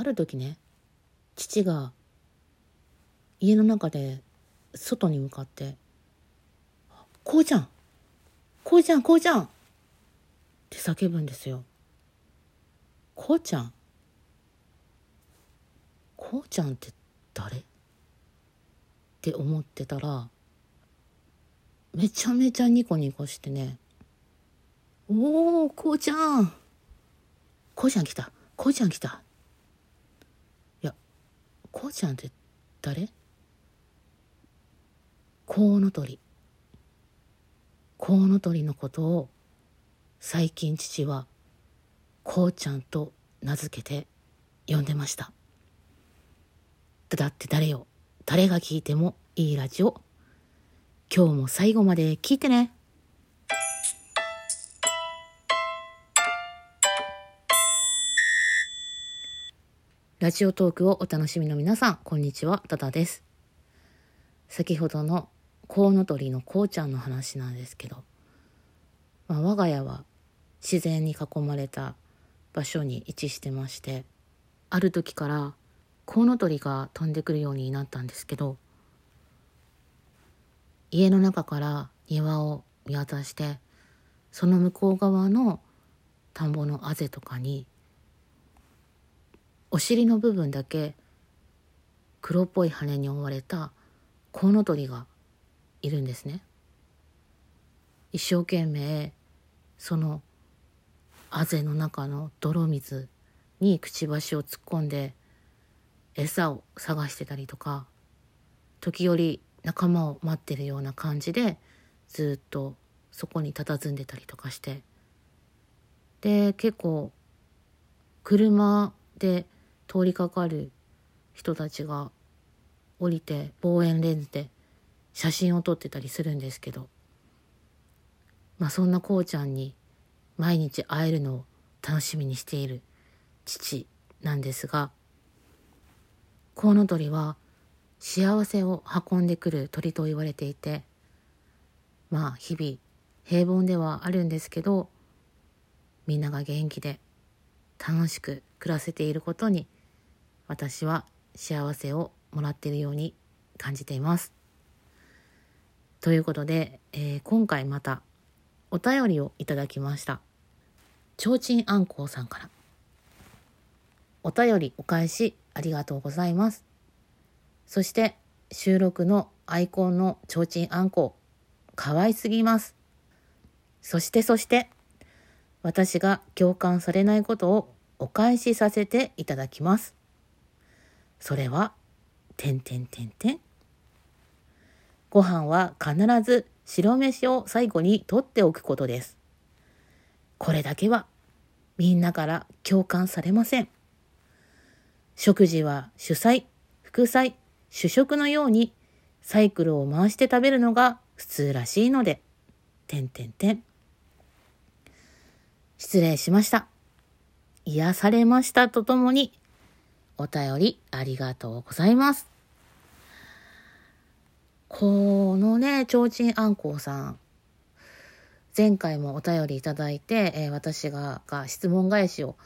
ある時ね父が家の中で外に向かって「こうちゃんこうちゃんこうちゃん!」って叫ぶんですよ。こうちゃんこうちゃんって誰？って思ってたらめちゃめちゃニコニコしてね「おおこうちゃんこうちゃん来たこうちゃん来た」こうちゃんって誰？コウノトリコウノトリのことを最近父はこうちゃんと名付けて呼んでました。だって誰よ？誰が聞いてもいいラジオ。今日も最後まで聞いてね。ラジオトークをお楽しみの皆さんこんにちはダダです。先ほどのコウノトリのこうちゃんの話なんですけど、まあ、我が家は自然に囲まれた場所に位置してましてある時からコウノトリが飛んでくるようになったんですけど家の中から庭を見渡してその向こう側の田んぼのあぜとかにお尻の部分だけ黒っぽい羽に覆われたコウノトリがいるんですね。一生懸命そのあぜの中の泥水にくちばしを突っ込んで餌を探してたりとか時折仲間を待ってるような感じでずっとそこに佇んでたりとかしてで結構車で通りかかる人たちが降りて望遠レンズで写真を撮ってたりするんですけどまあそんなこうちゃんに毎日会えるのを楽しみにしている父なんですがコウノトリは幸せを運んでくる鳥と言われていてまあ日々平凡ではあるんですけどみんなが元気で楽しく暮らせていることに私は幸せをもらっているように感じています。ということで、えー、今回またお便りをいただきました。ちょうちんあんこうさんから。お便りお返しありがとうございます。そして収録のアイコンのちょうちんあんこ可愛すぎます。そしてそして私が共感されないことをお返しさせていただきます。それは、てんてんてんてん。ご飯は必ず白飯を最後に取っておくことです。これだけはみんなから共感されません。食事は主菜、副菜、主食のようにサイクルを回して食べるのが普通らしいので、てんてんてん。失礼しました。癒されましたとともに、お便りありがとうございます。このね、ちょうちんあんこうさん。前回もお便りいただいて、えー、私がが質問返しを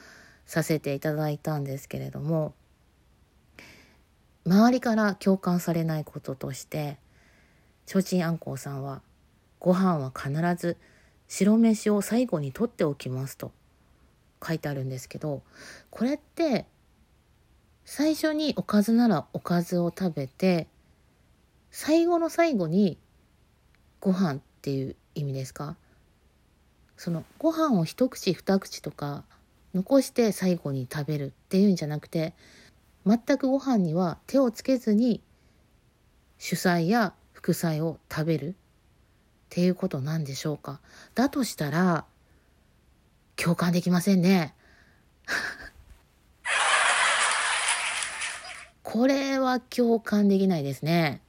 させていただいたんですけれども、周りから共感されないこととして、ちょうちんあんこうさんは、ご飯は必ず白飯を最後に取っておきますと書いてあるんですけど、これって最初におかずならおかずを食べて最後の最後にご飯っていう意味ですか？そのご飯を一口二口とか残して最後に食べるっていうんじゃなくて全くご飯には手をつけずに主菜や副菜を食べるっていうことなんでしょうか？だとしたら共感できませんね。これは共感できないですね。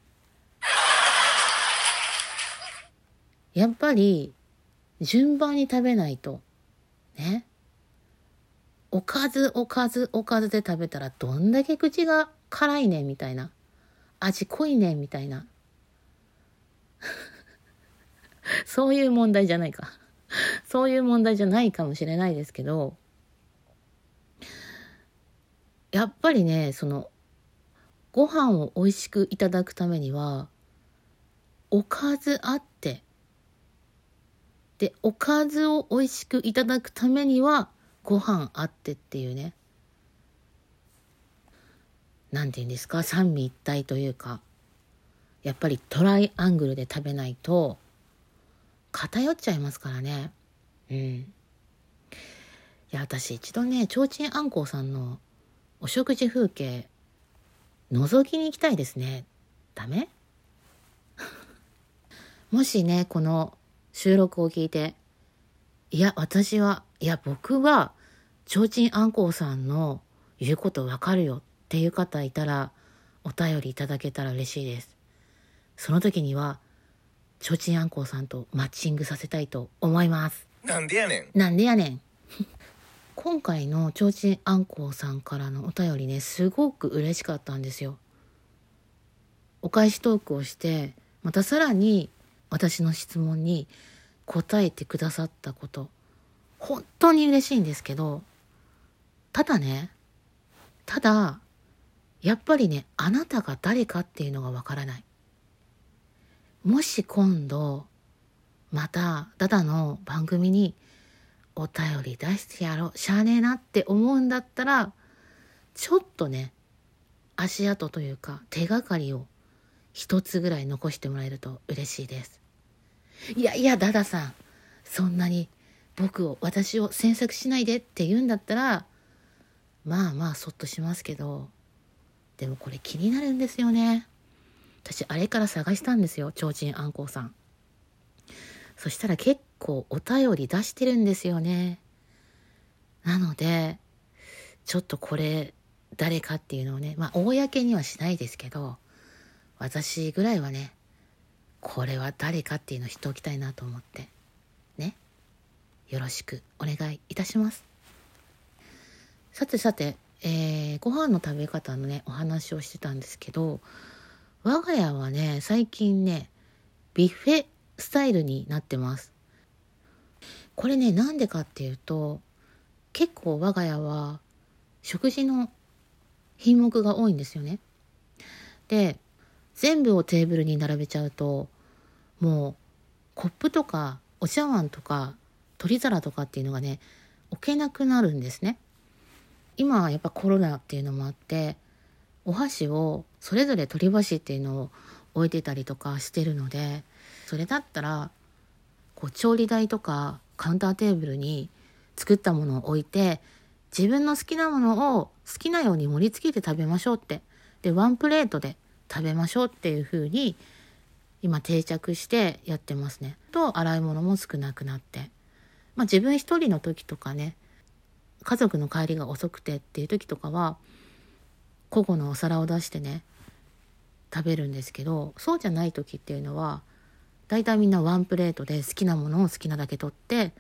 やっぱり順番に食べないとね。おかずおかずおかずで食べたらどんだけ口が辛いねみたいな。味濃いねみたいな。そういう問題じゃないか。そういう問題じゃないかもしれないですけどやっぱりねそのご飯を美味しくいただくためにはおかずあって。でおかずを美味しくいただくためにはご飯あってっていうね。何て言うんですか？三位一体というか。やっぱりトライアングルで食べないと偏っちゃいますからね。うん。いや私一度ね提灯あんこうさんのお食事風景覗きに行きたいですね。ダメ？もしねこの収録を聞いていや私はいや僕は提灯あんこうさんの言うことわかるよっていう方いたらお便りいただけたら嬉しいです。その時には提灯あんこうさんとマッチングさせたいと思います。なんでやねん。なんでやねん今回の提灯あんこうさんからのお便りねすごく嬉しかったんですよ。お返しトークをしてまたさらに私の質問に答えてくださったこと本当に嬉しいんですけどただねただやっぱりねあなたが誰かっていうのがわからない。もし今度またダダの番組にお便り出してやろう。しゃあねえなって思うんだったらちょっとね足跡というか手がかりを一つぐらい残してもらえると嬉しいです。いやいやダダさんそんなに僕を私を詮索しないでって言うんだったらまあまあそっとしますけどでもこれ気になるんですよね。私あれから探したんですよ提灯あんこうさん。そしたら結構お便り出してるんですよね。なのでちょっとこれ誰かっていうのをねまあ公にはしないですけど私ぐらいはねこれは誰かっていうのを知っておきたいなと思ってねよろしくお願いいたします。さてさて、えー、ご飯の食べ方のねお話をしてたんですけど我が家はね最近ねビュッフェスタイルになってます。これねなんでかっていうと結構我が家は食事の品目が多いんですよね。で全部をテーブルに並べちゃうともうコップとかお茶碗とか取り皿とかっていうのがね置けなくなるんですね。今はやっぱコロナっていうのもあってお箸をそれぞれ取り箸っていうのを置いてたりとかしてるのでそれだったらこう調理台とかカウンターテーブルに作ったものを置いて自分の好きなものを好きなように盛り付けて食べましょうってでワンプレートで食べましょうっていう風に今定着してやってますね。と洗い物も少なくなって。まあ自分一人の時とかね家族の帰りが遅くてっていう時とかは個々のお皿を出してね食べるんですけどそうじゃない時っていうのは大体みんなワンプレートで好きなものを好きなだけ取って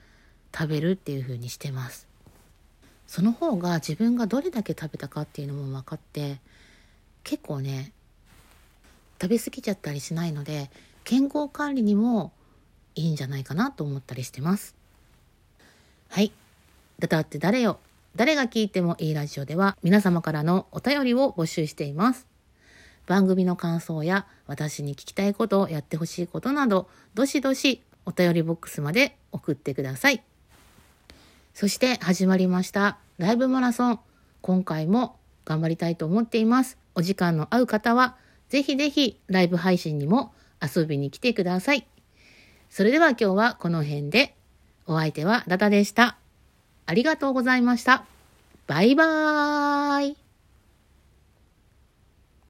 食べるっていう風にしてます。その方が自分がどれだけ食べたかっていうのも分かって結構ね食べ過ぎちゃったりしないので健康管理にもいいんじゃないかなと思ったりしてます。はい。だだって誰よ。誰が聞いてもいいラジオでは皆様からのお便りを募集しています。番組の感想や私に聞きたいことをやってほしいことなどどしどしお便りボックスまで送ってくださいそして始まりましたライブマラソン今回も頑張りたいと思っていますお時間の合う方はぜひぜひライブ配信にも遊びに来てください。それでは今日はこの辺で、お相手はダダでした。ありがとうございました。バイバーイ。